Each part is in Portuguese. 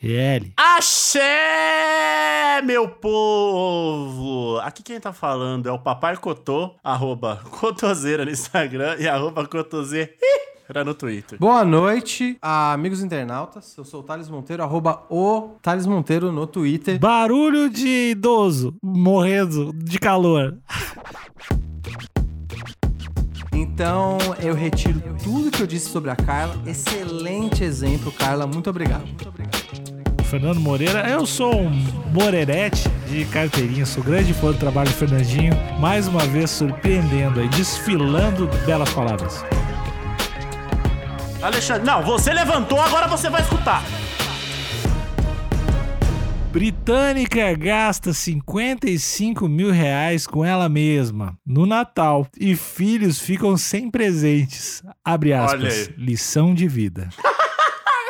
N-I-C-K-E-L. Axé, meu povo! Aqui quem tá falando é o Papai Cotô, arroba Cotoseira no Instagram e arroba Cotoseira no Twitter. Boa noite, amigos internautas. Eu sou o Thales Monteiro, arroba o Thales Monteiro no Twitter. Barulho de idoso morrendo de calor. Então eu retiro tudo que eu disse sobre a Carla. Excelente exemplo, Carla. Muito obrigado. Muito obrigado. Fernando Moreira, eu sou um Morerete de carteirinha, sou grande fã do trabalho do Fernandinho, mais uma vez surpreendendo aí, desfilando belas palavras. Alexandre, não, você levantou, agora você vai escutar. Britânica gasta 55 mil reais com ela mesma no Natal e filhos ficam sem presentes. Abre aspas. Lição de vida.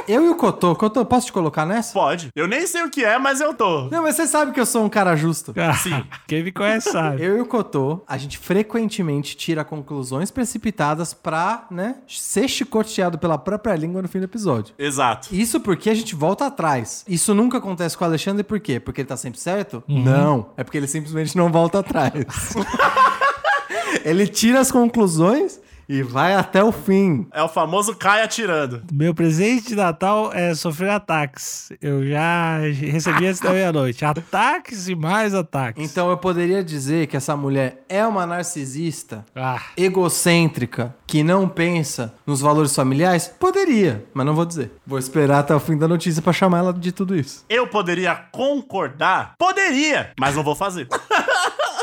Eu e o Cotô, Cotô, posso te colocar nessa? Pode. Eu nem sei o que é, mas eu tô. Não, mas você sabe que eu sou um cara justo. Sim. Quem me conhece sabe. Eu e o Cotô, a gente frequentemente tira conclusões precipitadas pra, né, ser chicoteado pela própria língua no fim do episódio. Exato. Isso porque a gente volta atrás. Isso nunca acontece com o Alexandre, por quê? Porque ele tá sempre certo? Uhum. Não. É porque ele simplesmente não volta atrás. ele tira as conclusões e vai até o fim. É o famoso cai atirando. Meu presente de Natal é sofrer ataques. Eu já recebi antes da meia-noite. Ataques e mais ataques. Então eu poderia dizer que essa mulher é uma narcisista, ah. egocêntrica, que não pensa nos valores familiares? Poderia, mas não vou dizer. Vou esperar até o fim da notícia para chamar ela de tudo isso. Eu poderia concordar? Poderia, mas não vou fazer.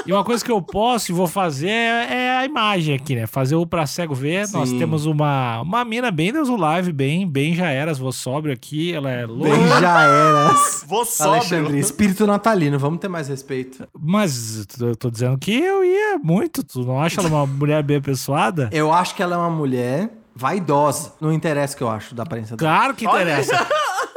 E uma coisa que eu posso e vou fazer é, é a imagem aqui, né? Fazer o pra cego ver. Sim. Nós temos uma, uma mina bem Deus o live, bem, bem já eras, vou sóbrio aqui. Ela é louca. Bem já eras. vou sóbrio. Alexandre, espírito natalino, vamos ter mais respeito. Mas eu tô dizendo que eu ia muito. Tu não acha ela uma mulher bem apessoada? Eu acho que ela é uma mulher vaidosa. Não interessa o que eu acho da aparência dela. Claro que interessa.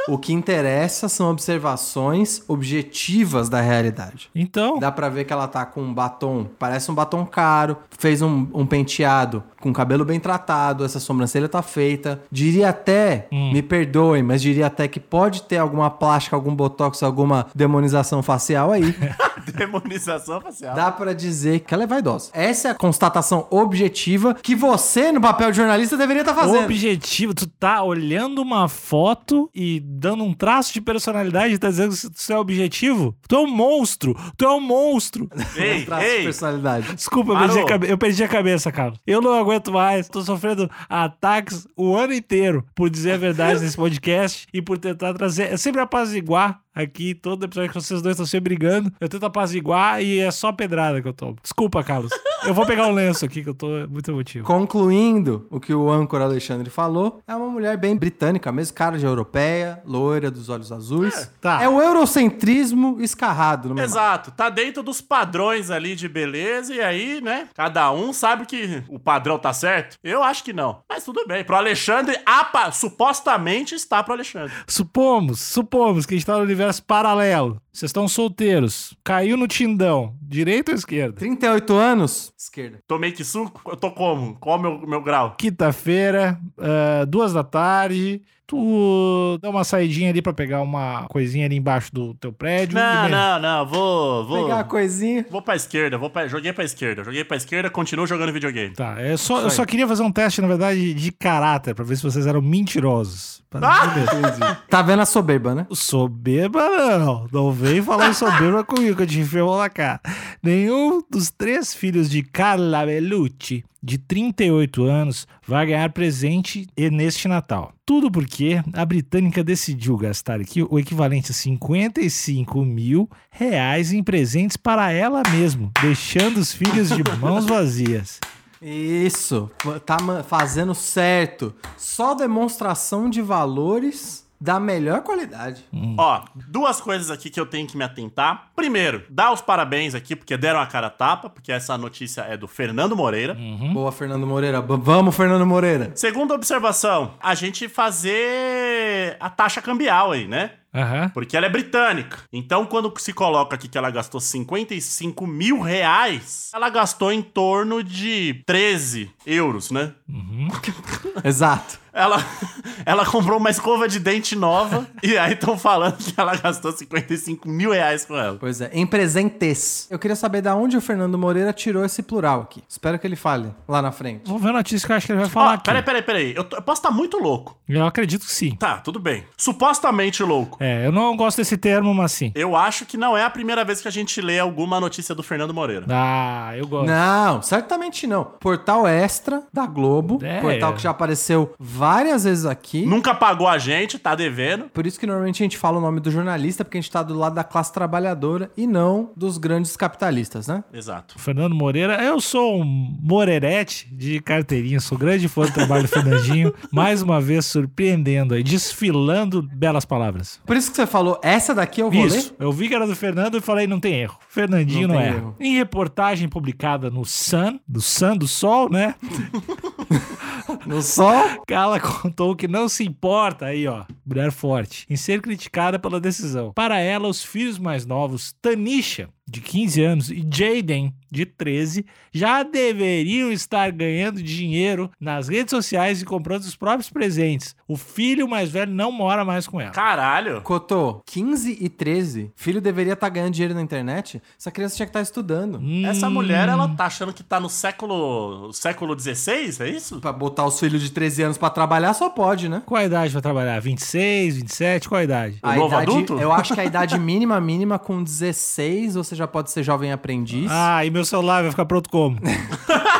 O que interessa são observações objetivas da realidade. Então. Dá pra ver que ela tá com um batom, parece um batom caro, fez um, um penteado com cabelo bem tratado, essa sobrancelha tá feita. Diria até, hum. me perdoem, mas diria até que pode ter alguma plástica, algum botox, alguma demonização facial aí. demonização facial. Dá para dizer que ela é vaidosa. Essa é a constatação objetiva que você, no papel de jornalista, deveria estar tá fazendo. Objetivo, tu tá olhando uma foto e dando um traço de personalidade e tá dizendo que isso é objetivo? Tu é um monstro! Tu é um monstro! Ei, um traço ei. de personalidade. Desculpa, eu perdi, cabe... eu perdi, a cabeça, cara. Eu não aguento mais. Tô sofrendo ataques o ano inteiro por dizer a verdade nesse podcast e por tentar trazer. É sempre apaziguar aqui, todo episódio que vocês dois estão se brigando, eu tento apaziguar e é só pedrada que eu tomo. Desculpa, Carlos. Eu vou pegar um lenço aqui que eu tô muito emotivo. Concluindo o que o âncora Alexandre falou, é uma mulher bem britânica mesmo, cara de europeia, loira, dos olhos azuis. É, tá. é o eurocentrismo escarrado. No Exato. Tá dentro dos padrões ali de beleza e aí, né, cada um sabe que o padrão tá certo. Eu acho que não. Mas tudo bem. Pro Alexandre, apa, supostamente está pro Alexandre. Supomos, supomos que a gente tá no universo paralelo. Vocês estão solteiros. Caiu no Tindão. Direita ou esquerda? 38 anos? Esquerda. Tomei que suco? Eu tô como? Qual é o meu, meu grau? Quinta-feira, uh, duas da tarde tu dá uma saidinha ali pra pegar uma coisinha ali embaixo do teu prédio. Não, não, não, vou, vou. Pegar a coisinha. Vou pra esquerda, vou pra, joguei pra esquerda, joguei pra esquerda, continuo jogando videogame. Tá, é só, eu só queria fazer um teste, na verdade, de caráter, pra ver se vocês eram mentirosos. Ah! tá vendo a soberba, né? Soberba não, não vem falar soberba comigo, eu te enfiou na cara. Nenhum dos três filhos de Carla Bellucci de 38 anos vai ganhar presente neste Natal. Tudo porque a britânica decidiu gastar aqui o equivalente a 55 mil reais em presentes para ela mesma, deixando os filhos de mãos vazias. Isso, tá fazendo certo. Só demonstração de valores da melhor qualidade. Ó, duas coisas aqui que eu tenho que me atentar. Primeiro, dar os parabéns aqui, porque deram a cara a tapa, porque essa notícia é do Fernando Moreira. Boa, Fernando Moreira. B- vamos, Fernando Moreira. Segunda observação, a gente fazer a taxa cambial aí, né? Aham. Porque ela é britânica. Então, quando se coloca aqui que ela gastou 55 mil reais, ela gastou em torno de 13 euros, né? Exato. Ela, ela comprou uma escova de dente nova e aí estão falando que ela gastou 55 mil reais com ela. Pois é, em presentes. Eu queria saber da onde o Fernando Moreira tirou esse plural aqui. Espero que ele fale lá na frente. Vamos ver a notícia que eu acho que ele vai falar Ó, aqui. peraí, peraí, peraí. Eu, eu posso estar muito louco. Eu acredito que sim. Tá, tudo bem. Supostamente louco. É, eu não gosto desse termo, mas sim. Eu acho que não é a primeira vez que a gente lê alguma notícia do Fernando Moreira. Ah, eu gosto. Não, certamente não. Portal Extra da Globo. É. Portal que já apareceu várias vezes aqui. Nunca pagou a gente, tá devendo. Por isso que normalmente a gente fala o nome do jornalista, porque a gente tá do lado da classe trabalhadora e não dos grandes capitalistas, né? Exato. Fernando Moreira, eu sou um Morerete de carteirinha, sou grande fã do trabalho do Fernandinho. Mais uma vez surpreendendo aí, desfilando belas palavras. Por isso que você falou, essa daqui eu vou Isso, eu vi que era do Fernando e falei, não tem erro. Fernandinho Não não, erra. erro. Em reportagem publicada no Sun, do Sun, do Sol, né? No sol. Carla contou que não se importa, aí ó, mulher forte, em ser criticada pela decisão. Para ela, os filhos mais novos, Tanisha, de 15 anos, e Jaden, de 13, já deveriam estar ganhando dinheiro nas redes sociais e comprando os próprios presentes. O filho mais velho não mora mais com ela. Caralho. Cotô, 15 e 13. Filho deveria estar ganhando dinheiro na internet. Essa criança tinha que estar estudando. Essa mulher, ela tá achando que tá no século século 16, é isso? Pra botar os filhos de 13 anos pra trabalhar, só pode, né? Qual a idade pra trabalhar? 26, 27? Qual a idade? O novo idade, adulto? Eu acho que a idade mínima, mínima com 16, você já pode ser jovem aprendiz. Ah, e meu celular vai ficar pronto como?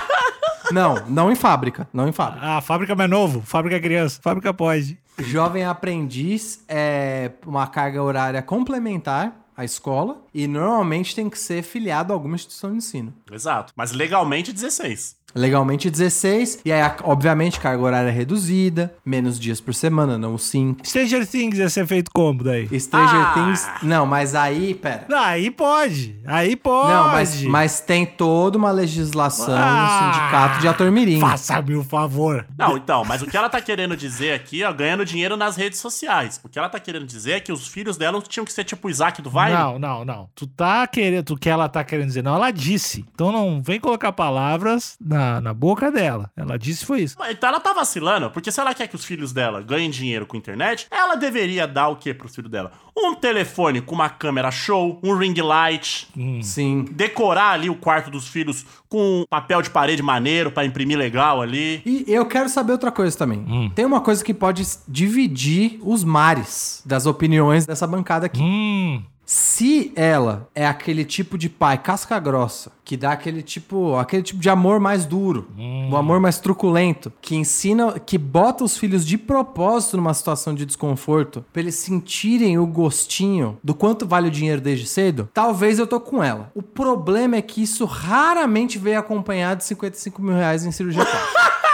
Não, não em fábrica. Não em fábrica. Ah, fábrica mais novo, fábrica criança, fábrica pode. Jovem aprendiz é uma carga horária complementar à escola e normalmente tem que ser filiado a alguma instituição de ensino. Exato. Mas legalmente 16. Legalmente 16, e aí, obviamente, carga horária reduzida, menos dias por semana, não os 5. Stranger Things ia ser feito como daí? Stranger Ah! Things. Não, mas aí, pera. Não, aí pode, aí pode. Não, mas, mas tem toda uma legislação Ah! no sindicato de ator mirim. Faça-me o favor. Não, então, mas o que ela tá querendo dizer aqui, ó, ganhando dinheiro nas redes sociais. O que ela tá querendo dizer é que os filhos dela tinham que ser tipo o Isaac do Vine. Não, não, não. Tu tá querendo, tu que ela tá querendo dizer. Não, ela disse. Então não vem colocar palavras na, na boca dela. Ela disse foi isso. Então ela tá vacilando, porque se ela quer que os filhos dela ganhem dinheiro com internet, ela deveria dar o que pros filhos dela? Um telefone com uma câmera show, um ring light, Sim. decorar ali o quarto dos filhos com papel de parede maneiro pra imprimir legal ali. E eu quero saber outra coisa também. Tem uma coisa que pode dividir os mares das opiniões dessa bancada aqui. Hum, Se ela é aquele tipo de pai casca grossa, que dá aquele tipo, aquele tipo de amor mais duro, o amor mais truculento, que ensina, que bota os filhos de propósito numa situação de desconforto, pra eles sentirem o gostinho do quanto vale o dinheiro desde cedo, talvez eu tô com ela. O problema é que isso raramente veio acompanhado de 55 mil reais em cirurgia plástica.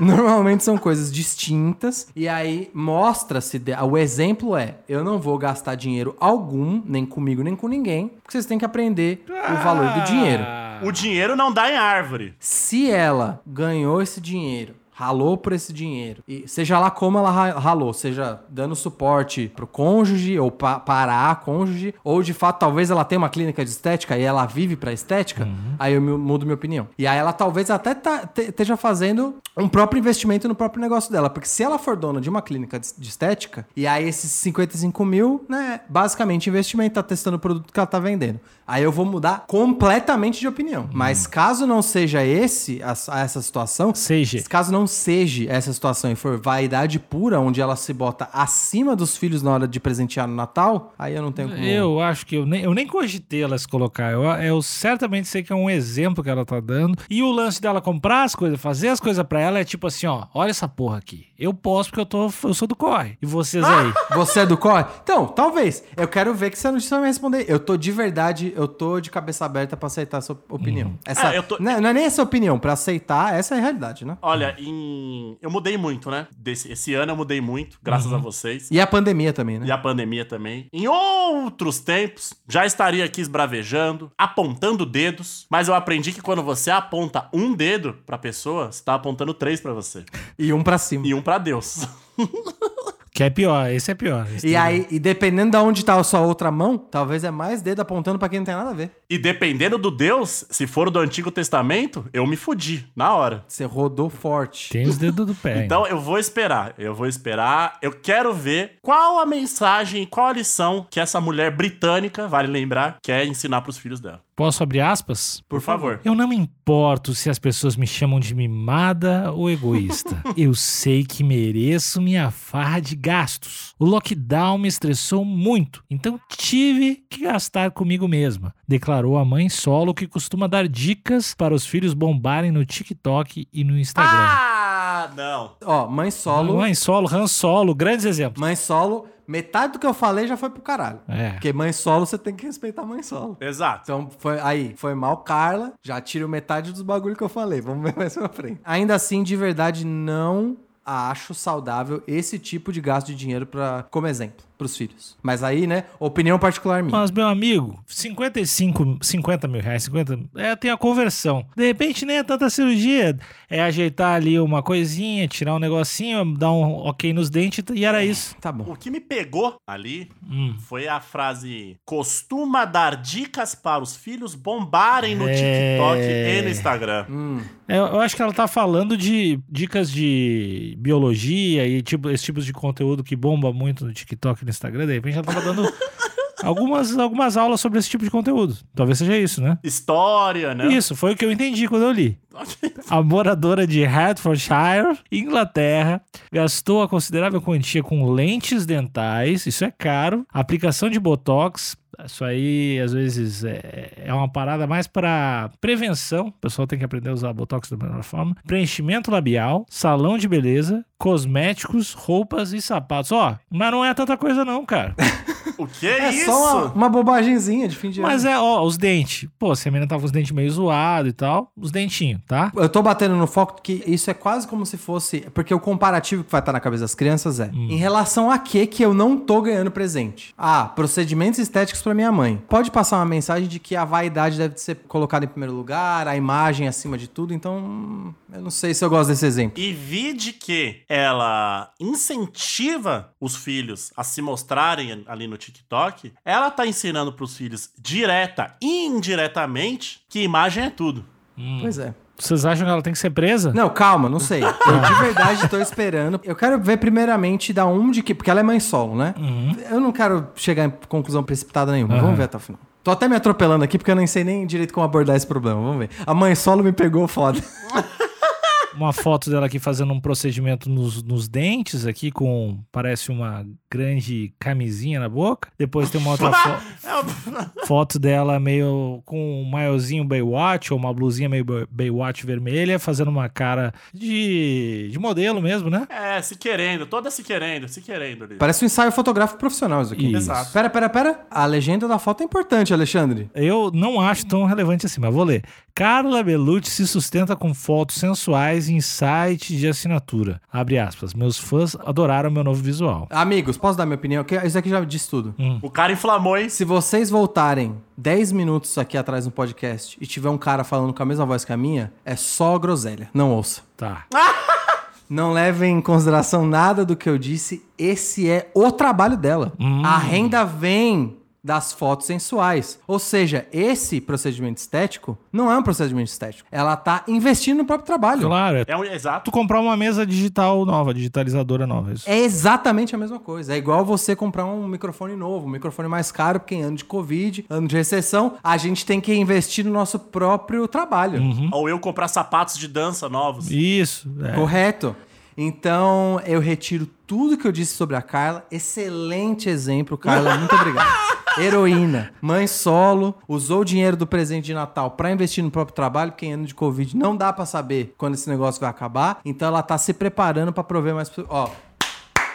Normalmente são coisas distintas e aí mostra-se, de- o exemplo é, eu não vou gastar dinheiro algum, nem comigo nem com ninguém, porque vocês têm que aprender o valor do dinheiro. Ah. O dinheiro não dá em árvore. Se ela ganhou esse dinheiro, ralou por esse dinheiro, e seja lá como ela ra- ralou, seja dando suporte pro cônjuge ou pa para a cônjuge, ou de fato talvez ela tenha uma clínica de estética e ela vive pra estética, aí eu mu- mudo minha opinião. E aí ela talvez até tá- te- esteja fazendo um próprio investimento no próprio negócio dela, porque se ela for dona de uma clínica de, estética, e aí esses 55 mil, né, basicamente investimento, tá testando o produto que ela tá vendendo. Aí eu vou mudar completamente de opinião. Mas caso não seja esse, a, a essa situação, Seja. Caso não seja essa situação e for vaidade pura, onde ela se bota acima dos filhos na hora de presentear no Natal, aí eu não tenho como. Eu acho que eu nem, eu nem cogitei ela se colocar. Eu, eu certamente sei que é um um exemplo que ela tá dando. E o lance dela comprar as coisas, fazer as coisas pra ela é tipo assim, ó, olha essa porra aqui. Eu posso porque eu, tô, eu sou do corre. E vocês aí? Você é do corre? Então, talvez. Eu quero ver que você não vai me responder. Eu tô de verdade, eu tô de cabeça aberta pra aceitar a sua opinião. Essa, É, eu tô- não, não é nem essa opinião, pra aceitar, essa é a realidade, né? Olha, em... eu mudei muito, né? Desse, esse ano eu mudei muito, graças Uhum. a vocês. E a pandemia também, né? E a pandemia também. Em outros tempos, já estaria aqui esbravejando, apontando dedos, mas eu aprendi que quando você aponta um dedo pra pessoa, você tá apontando três pra você. E um pra cima. E um pra Deus. Que é pior, esse é pior. Esse E aí, e dependendo de onde tá a sua outra mão, talvez é mais dedo apontando pra quem não tem nada a ver. E dependendo do Deus, se for do Antigo Testamento, eu me fudi na hora. Você rodou forte. Tem os dedos do pé. Então eu vou esperar, eu vou esperar. Eu quero ver qual a mensagem, qual a lição que essa mulher britânica, vale lembrar, quer ensinar pros filhos dela. Posso abrir aspas? Por favor. Eu não me importo se as pessoas me chamam de mimada ou egoísta. Eu sei que mereço minha farra de gastos. O lockdown me estressou muito, então tive que gastar comigo mesma, declarou a mãe solo que costuma dar dicas para os filhos bombarem no TikTok e no Instagram. Ah, não. Ó, mãe solo. Mãe solo, Han Solo, grandes exemplos. Mãe solo, metade do que eu falei já foi pro caralho. É. Porque mãe solo, você tem que respeitar a mãe solo. Exato. Então, foi aí, foi mal, Carla. Já tiro metade dos bagulho que eu falei. Vamos ver mais pra frente. Ainda assim, de verdade, não acho saudável esse tipo de gasto de dinheiro para como exemplo pros filhos. Mas aí, né, opinião particular minha. Mas, meu amigo, 55, 50 mil reais, 50. É, tem a conversão. De repente nem é tanta cirurgia. É ajeitar ali uma coisinha, tirar um negocinho, dar um ok nos dentes e era isso. Tá bom. O que me pegou ali Hum. foi a frase: costuma dar dicas para os filhos bombarem no É. TikTok e no Instagram. Hum, É, Eu acho que ela tá falando de dicas de biologia e tipo, esse tipo de conteúdo que bomba muito no TikTok e no Instagram. De repente ela tava dando algumas, algumas aulas sobre esse tipo de conteúdo. Talvez seja isso, né? História, né? Isso, foi o que eu entendi quando eu li. A moradora de Hertfordshire, Inglaterra, gastou a considerável quantia com lentes dentais, isso é caro, aplicação de botox. Isso aí, às vezes, é, é uma parada mais para prevenção. O pessoal tem que aprender a usar botox da melhor forma. Preenchimento labial, salão de beleza, cosméticos, roupas e sapatos. Ó, mas não é tanta coisa, não, cara. O que é é, isso? só uma, uma bobagemzinha de fim de Mas ano. é, ó, os dentes. Pô, se a menina tava com os dentes meio zoados e tal, os dentinhos, tá? Eu tô batendo no foco que isso é quase como se fosse. Porque o comparativo que vai estar na cabeça das crianças é: em relação a que que eu não tô ganhando presente? Ah, procedimentos estéticos pra minha mãe. Pode passar uma mensagem de que a vaidade deve ser colocada em primeiro lugar, a imagem acima de tudo. Então, hum, eu não sei se eu gosto desse exemplo. E vi de que ela incentiva os filhos a se mostrarem ali no TikTok, ela tá ensinando pros filhos direta e indiretamente que imagem é tudo. Pois é. Vocês acham que ela tem que ser presa? Não, calma, não sei. Eu de verdade tô esperando. Eu quero ver primeiramente da um de que. Porque ela é mãe solo, né? Eu não quero chegar em conclusão precipitada nenhuma. Aham. Vamos ver até o final. Tô até me atropelando aqui porque eu nem sei nem direito como abordar esse problema. Vamos ver. A mãe solo me pegou foda. Uma foto dela aqui fazendo um procedimento nos, nos dentes aqui com, parece uma grande camisinha na boca. Depois tem uma outra fo- foto dela meio com um maiozinho Baywatch ou uma blusinha meio Bay- Baywatch vermelha, fazendo uma cara de, de modelo mesmo, né? É, se querendo, toda se querendo, se querendo ali. Parece um ensaio fotográfico profissional isso aqui. Isso. Exato. Pera, pera, pera. A legenda da foto é importante, Alexandre. Eu não acho tão relevante assim, mas vou ler. Carla Bellucci se sustenta com fotos sensuais em sites de assinatura. Abre aspas. Meus fãs adoraram meu novo visual. Amigos, posso dar minha opinião? Que Isso aqui já diz tudo. O cara inflamou, hein? Se vocês voltarem 10 minutos aqui atrás no podcast e tiver um cara falando com a mesma voz que a minha, é só groselha. Não ouça. Tá. Não levem em consideração nada do que eu disse. Esse é o trabalho dela. A renda vem das fotos sensuais. Ou seja, esse procedimento estético não é um procedimento estético. Ela tá investindo no próprio trabalho. Claro, é É um exato. tu comprar uma mesa digital nova, digitalizadora nova. Isso. É exatamente a mesma coisa. É igual você comprar um microfone novo, um microfone mais caro, porque em ano de Covid, ano de recessão, a gente tem que investir no nosso próprio trabalho. Ou eu comprar sapatos de dança novos. Isso. é. Correto. Então, eu retiro tudo que eu disse sobre a Carla. Excelente exemplo, Carla. Muito obrigado. Heroína. Mãe solo, usou o dinheiro do presente de Natal pra investir no próprio trabalho, porque em ano de Covid não dá pra saber quando esse negócio vai acabar. Então ela tá se preparando pra prover mais. Ó.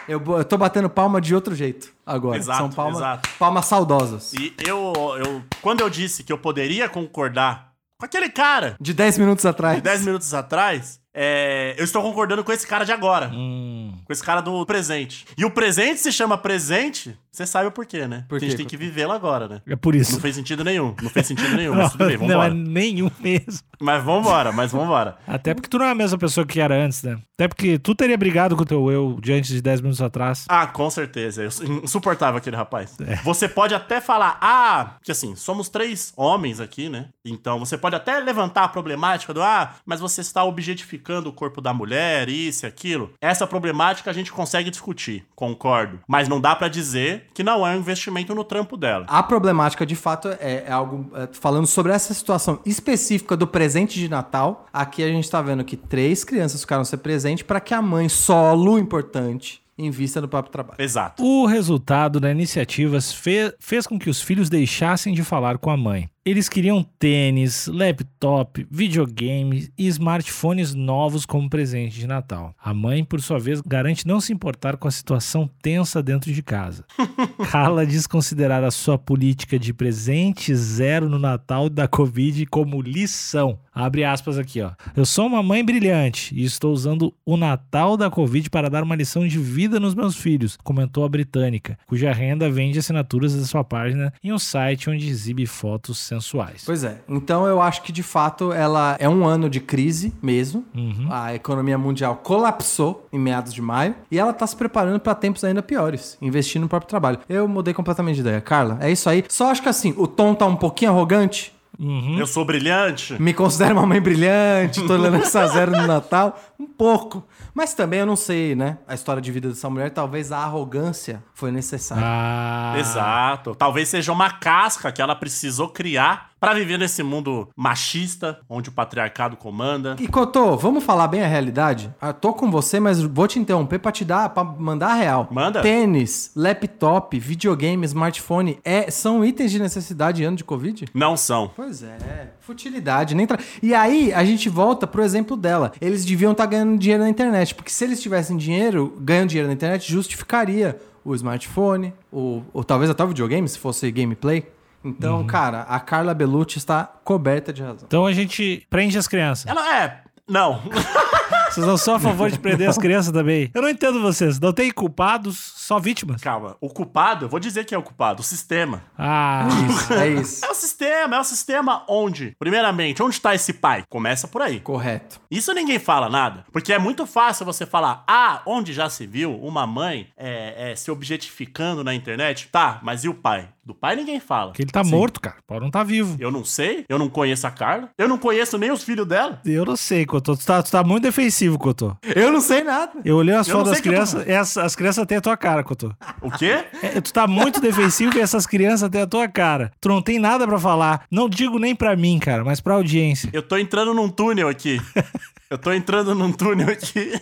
Eu, eu tô batendo palma de outro jeito agora. Exato, São palmas, exato. palmas saudosas. E eu, eu. Quando eu disse que eu poderia concordar com aquele cara De 10 minutos atrás. de 10 minutos atrás, é, eu estou concordando com esse cara de agora. Hum. Com esse cara do presente. E o presente se chama presente, você sabe o porquê, né? Por Porque a gente tem que vivê-lo agora, né? É por isso. Não fez sentido nenhum. Não fez sentido nenhum, mas tudo bem, não é vambora. nenhum mesmo. Mas vambora, mas vambora. Até porque tu não é a mesma pessoa que era antes, né? Até porque tu teria brigado com o teu eu de antes de 10 minutos atrás. Ah, com certeza. Eu insuportável aquele rapaz. É. Você pode até falar, ah, que assim, somos três homens aqui, né? Então você pode até levantar a problemática do, ah, mas você está objetificando o corpo da mulher, isso e aquilo. Essa problemática a gente consegue discutir, concordo. Mas não dá pra dizer que não é um investimento no trampo dela. A problemática, de fato, é, é algo. é, falando sobre essa situação específica do presente de Natal, aqui a gente tá vendo que três crianças ficaram ser presente para que a mãe, solo importante, invista no próprio trabalho. Exato. O resultado da iniciativa fe- fez com que os filhos deixassem de falar com a mãe. Eles queriam tênis, laptop, videogame e smartphones novos como presente de Natal. A mãe, por sua vez, garante não se importar com a situação tensa dentro de casa. Carla diz considerar a sua política de presente zero no Natal da Covid como lição. Abre aspas aqui, ó. Eu sou uma mãe brilhante e estou usando o Natal da Covid para dar uma lição de vida nos meus filhos, comentou a britânica, cuja renda vende assinaturas da sua página em um site onde exibe fotos sensuais. Pois é. Então eu acho que de fato ela é um ano de crise mesmo. Uhum. A economia mundial colapsou em meados de maio e ela tá se preparando para tempos ainda piores, investindo no próprio trabalho. Eu mudei completamente de ideia. Carla, é isso aí. Só acho que assim, o tom tá um pouquinho arrogante. Uhum. Eu sou brilhante. Me considero uma mãe brilhante, tolerância zero no Natal. Um pouco. Mas também eu não sei, né? A história de vida dessa mulher, talvez a arrogância foi necessária. Ah, Exato. Talvez seja uma casca que ela precisou criar pra viver nesse mundo machista, onde o patriarcado comanda. E Cotô, vamos falar bem a realidade? Ah, tô com você, mas vou te interromper pra te dar, pra mandar a real. Manda. Tênis, laptop, videogame, smartphone, é, são itens de necessidade em ano de Covid? Não são. Pois é, futilidade. Nem tra... E aí a gente volta pro exemplo dela. Eles deviam estar ganhando dinheiro na internet, porque se eles tivessem dinheiro, ganhando dinheiro na internet, justificaria o smartphone, o, ou talvez até o videogame, se fosse gameplay. Então, cara, a Carla Bellucci está coberta de razão. Então a gente prende as crianças. Ela é. Não. Vocês não são a favor de prender as crianças também? Eu não entendo vocês. Não tem culpados, só vítimas. Calma. O culpado, eu vou dizer quem é o culpado: o sistema. Ah, Isso, é isso. É o sistema, é o sistema onde, primeiramente, onde tá esse pai? Começa por aí. Correto. Isso ninguém fala nada. Porque é muito fácil você falar, ah, onde já se viu uma mãe é, é, se objetificando na internet? Tá, mas e o pai? Do pai ninguém fala. que ele tá morto, cara. Pode não tá vivo. Eu não sei, eu não conheço a Carla, eu não conheço nem os filhos dela. Eu não sei, Cotô. Tu tá, tu tá muito defensivo, Cotô. Eu não sei nada. Eu olhei as fotos das eu tô- crianças, essas, as crianças têm a tua cara, Cotô. O quê? É, tu tá muito defensivo e essas crianças têm a tua cara. Tu não tem nada pra falar. Não digo nem pra mim, cara, mas pra audiência. Eu tô entrando num túnel aqui. Eu tô entrando num túnel aqui.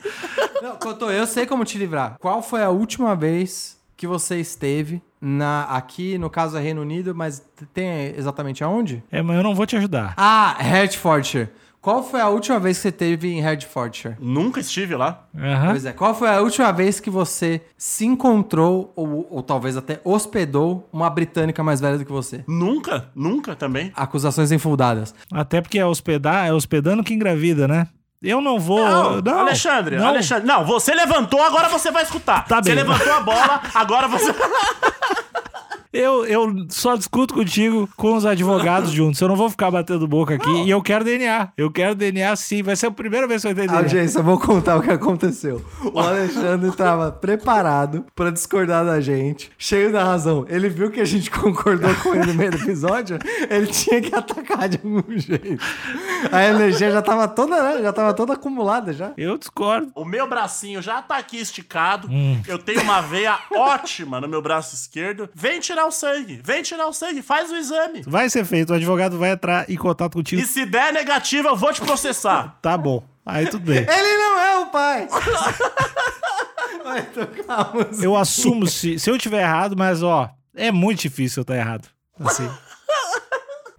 Não, Cotô, eu sei como te livrar. Qual foi a última vez que você esteve na aqui, no caso é Reino Unido, mas tem exatamente aonde? É, mas eu não vou te ajudar. Ah, Hertfordshire. Qual foi a última vez que você esteve em Hertfordshire? Nunca estive lá. Aham. Pois é, qual foi a última vez que você se encontrou, ou, ou talvez até hospedou, uma britânica mais velha do que você? Nunca, nunca também. Acusações infundadas. Até porque é hospedar, é hospedando que engravida, né? Eu não vou. Não, Não, Alexandre, não. Alexandre. Não, você levantou, agora você vai escutar. Tá Você bem. levantou a bola, agora você. Eu, eu só discuto contigo com os advogados juntos. Eu não vou ficar batendo boca aqui. E eu quero DNA. Eu quero DNA sim. Vai ser a primeira vez que eu DNA. Audiência, eu vou contar o que aconteceu. O Alexandre estava preparado para discordar da gente, cheio da razão. Ele viu que a gente concordou com ele no meio do episódio, ele tinha que atacar de algum jeito. A energia já estava toda, né? Já estava toda acumulada já. Eu discordo. O meu bracinho já tá aqui esticado. Hum. Eu tenho uma veia ótima no meu braço esquerdo. Vem tirar o sangue. Vem tirar o sangue. Faz o exame. Vai ser feito. O advogado vai entrar em contato contigo. E se der negativo, eu vou te processar. Tá bom. Aí tudo bem. Ele não é o pai! Vai tocar a música. Eu assumo se, se eu tiver errado, mas ó, É muito difícil eu estar errado. Assim.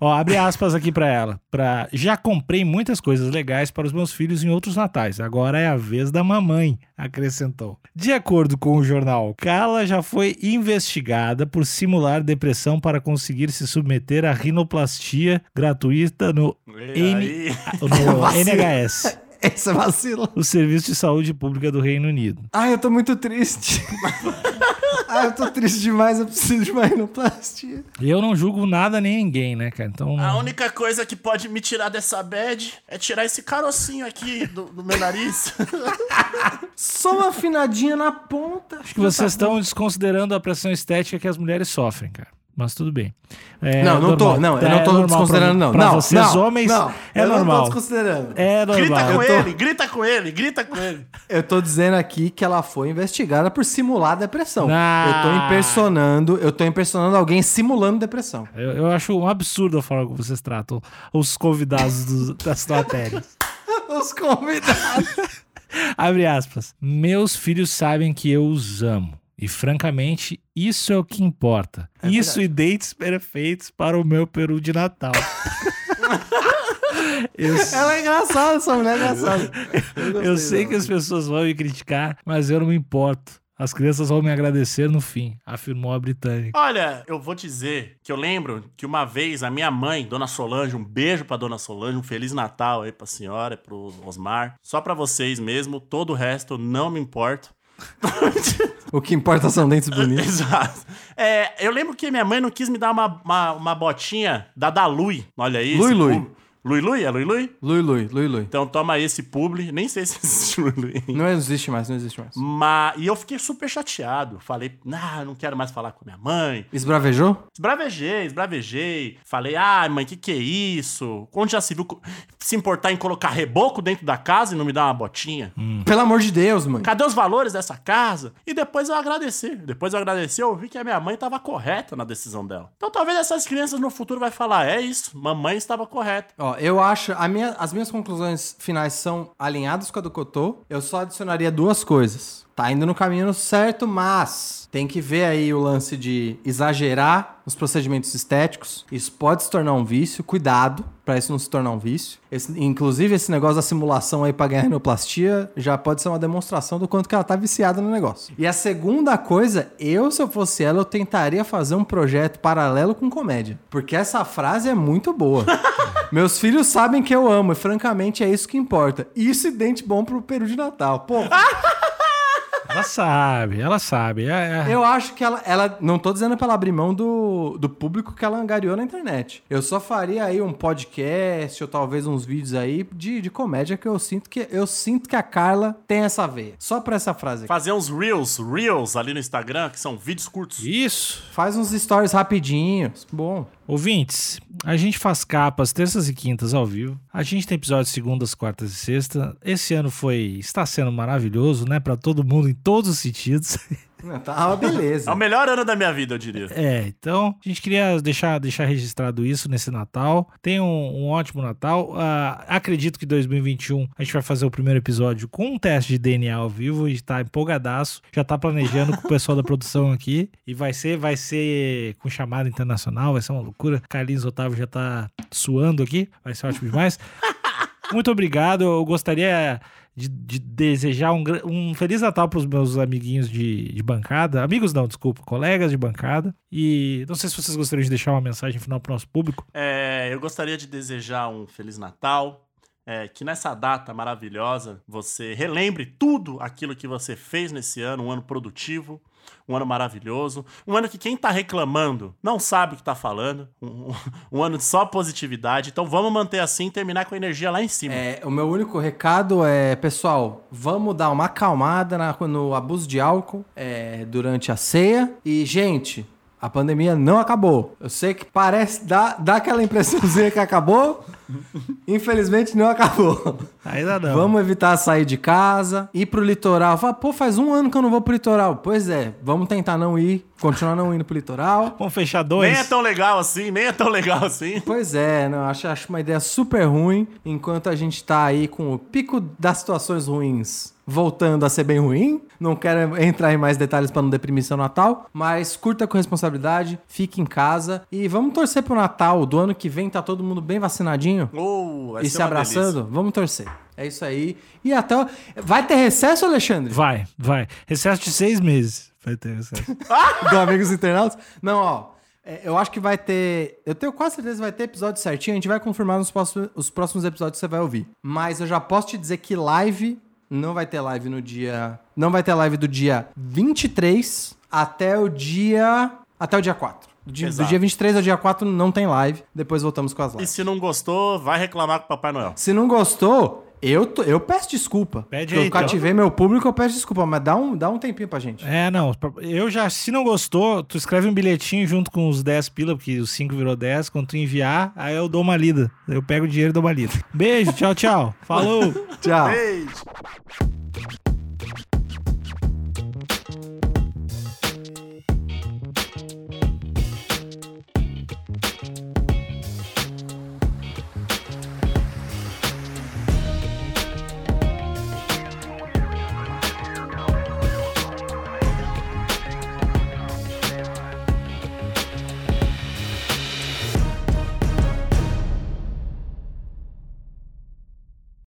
Ó, abre aspas aqui pra ela. Pra, já comprei muitas coisas legais para os meus filhos em outros natais. Agora é a vez da mamãe, acrescentou. De acordo com o jornal, Carla já foi investigada por simular depressão para conseguir se submeter à rinoplastia gratuita no, N- no. NHS, Esse é vacilo. o Serviço de Saúde Pública do Reino Unido. Ai, eu tô muito triste. Ai, eu tô triste demais, eu preciso de uma rinoplastia. E eu não julgo nada nem ninguém, né, cara? Então. A única coisa que pode me tirar dessa bad é tirar esse carocinho aqui do, do meu nariz. Só uma afinadinha na ponta. Acho que vocês estão desconsiderando a pressão estética que as mulheres sofrem, cara. Mas tudo bem. É Não, não tô, normal. não, eu não tô normal desconsiderando, pra, não. Pra não, vocês, não, homens, não, é eu Não normal. tô desconsiderando. É normal. grita com tô- ele, grita com ele, grita com ele. Eu tô dizendo aqui que ela foi investigada por simular depressão. Ah. Eu tô impersonando, eu tô impersonando alguém simulando depressão. Eu, eu acho um absurdo a forma como vocês tratam os convidados dos- das matérias. Os convidados. Abre aspas. Meus filhos sabem que eu os amo. E francamente, isso é o que importa. isso e dates perfeitos para o meu peru de Natal. eu Ela é engraçada, essa mulher é engraçada. Eu sei que as pessoas vão me criticar, mas eu não me importo. As crianças vão me agradecer no fim, afirmou a britânica. Olha, eu vou dizer que eu lembro que uma vez a minha mãe, Dona Solange, um beijo pra Dona Solange, um Feliz Natal aí pra senhora, pro Osmar. Só pra vocês mesmo, todo o resto eu não me importo. O que importa são dentes bonitos. Exato. É, eu lembro que minha mãe não quis me dar uma, uma, uma botinha da Dalui. Olha aí. Lui Lui. Lui Lui? É Lui Lui? Lui, Lui, Lui, Lui. Então toma esse publi. Nem sei se Não existe mais, não existe mais. Mas, e eu fiquei super chateado. Falei, ah, não quero mais falar com minha mãe. Esbravejou? Esbravejei, esbravejei. Falei, ah, mãe, que que é isso? Onde já se viu se importar em colocar reboco dentro da casa e não me dar uma botinha? Pelo amor de Deus, mãe. Cadê os valores dessa casa? E depois eu agradeci. Depois eu agradeci, eu vi que a minha mãe estava correta na decisão dela. Então talvez essas crianças no futuro vai falar, é isso, mamãe estava correta. Ó, eu acho. Minha, as minhas conclusões finais são alinhadas com a do Cotô. Eu só adicionaria duas coisas. Tá indo no caminho certo, mas tem que ver aí o lance de exagerar nos procedimentos estéticos. Isso pode se tornar um vício. Cuidado pra isso não se tornar um vício. Esse- inclusive, esse negócio da simulação aí pra ganhar rinoplastia já pode ser uma demonstração do quanto que ela tá viciada no negócio. E a segunda coisa, eu, se eu fosse ela, eu tentaria fazer um projeto paralelo com comédia. Porque essa frase é muito boa. Meus filhos sabem que eu amo e, francamente, é isso que importa. Isso e dente bom pro peru de Natal. Pô, Ela sabe, ela sabe. É, é. eu acho que ela, ela. Não tô dizendo pra ela abrir mão do, do público que ela angariou na internet. Eu só faria aí um podcast ou talvez uns vídeos aí de, de comédia que eu sinto que eu sinto que a Carla tem essa veia. Só pra essa frase aqui. Fazer uns reels, reels ali no Instagram, que são vídeos curtos. Isso. Faz uns stories rapidinhos. Bom. Ouvintes, a gente faz capas terças e quintas ao vivo. A gente tem episódios segundas, quartas e sexta. Esse ano foi, está sendo maravilhoso, né, Pra todo mundo em todos os sentidos. Não, Tá uma beleza. É o melhor ano da minha vida, eu diria. É, então a gente queria deixar, deixar registrado isso nesse Natal. Tenha um, um ótimo Natal. Ah, acredito que 2021 a gente vai fazer o primeiro episódio com um teste de DNA ao vivo e tá empolgadaço. Já tá planejando com o pessoal da produção aqui. E vai ser, vai ser com chamada internacional, vai ser uma loucura. Carlinhos Otávio já tá suando aqui. Vai ser ótimo demais. Muito obrigado. Eu gostaria de, de desejar um, um Feliz Natal para os meus amiguinhos de, de bancada. Amigos não, desculpa, colegas de bancada. E não sei se vocês gostariam de deixar uma mensagem final para o nosso público. É, eu gostaria de desejar um Feliz Natal. É, que nessa data maravilhosa você relembre tudo aquilo que você fez nesse ano, um ano produtivo, um ano maravilhoso, um ano que quem tá reclamando não sabe o que tá falando, um, um ano de só positividade. Então vamos manter assim e terminar com a energia lá em cima. É, o meu único recado é, pessoal, vamos dar uma acalmada na- no abuso de álcool é, durante a ceia. E, gente, a pandemia não acabou. Eu sei que parece, dá, dá aquela impressãozinha que acabou. Infelizmente não acabou. Ainda não. Vamos evitar sair de casa, ir pro litoral. Fala, pô, faz um ano que eu não vou pro litoral. Pois é, vamos tentar não ir, continuar não indo pro litoral. Vamos fechar dois. Nem é tão legal assim, nem é tão legal assim. Pois é, não, acho, acho uma ideia super ruim, enquanto a gente tá aí com o pico das situações ruins voltando a ser bem ruim. Não quero entrar em mais detalhes para não deprimir seu Natal, mas curta com responsabilidade, fique em casa e vamos torcer pro Natal do ano que vem, tá todo mundo bem vacinadinho Oh, e se abraçando. delícia. Vamos torcer. É isso aí. E até. Vai ter recesso, Alexandre? Vai, vai. Recesso de seis meses. Vai ter recesso. do Amigos Internautas? Não, ó. é, Eu acho que vai ter. Eu tenho quase certeza que vai ter episódio certinho. A gente vai confirmar nos próximos, os próximos episódios que você vai ouvir. Mas eu já posso te dizer que live. Não vai ter live no dia. Não vai ter live do dia 23 até o dia. Até o dia 4. Do dia, do dia 23 ao dia 4 não tem live. Depois voltamos com as E lives. se não gostou, vai reclamar com o Papai Noel. Se não gostou, eu, tô- eu peço desculpa. Pede eu aí, então. cativei meu público, eu peço desculpa. Mas dá um, dá um tempinho pra gente. É, não. Eu já, se não gostou, tu escreve um bilhetinho junto com os 10 pila, porque os 5 virou 10. Quando tu enviar, aí eu dou uma lida. Eu pego o dinheiro e dou uma lida. Beijo, tchau, tchau. Falou! Tchau. Beijo!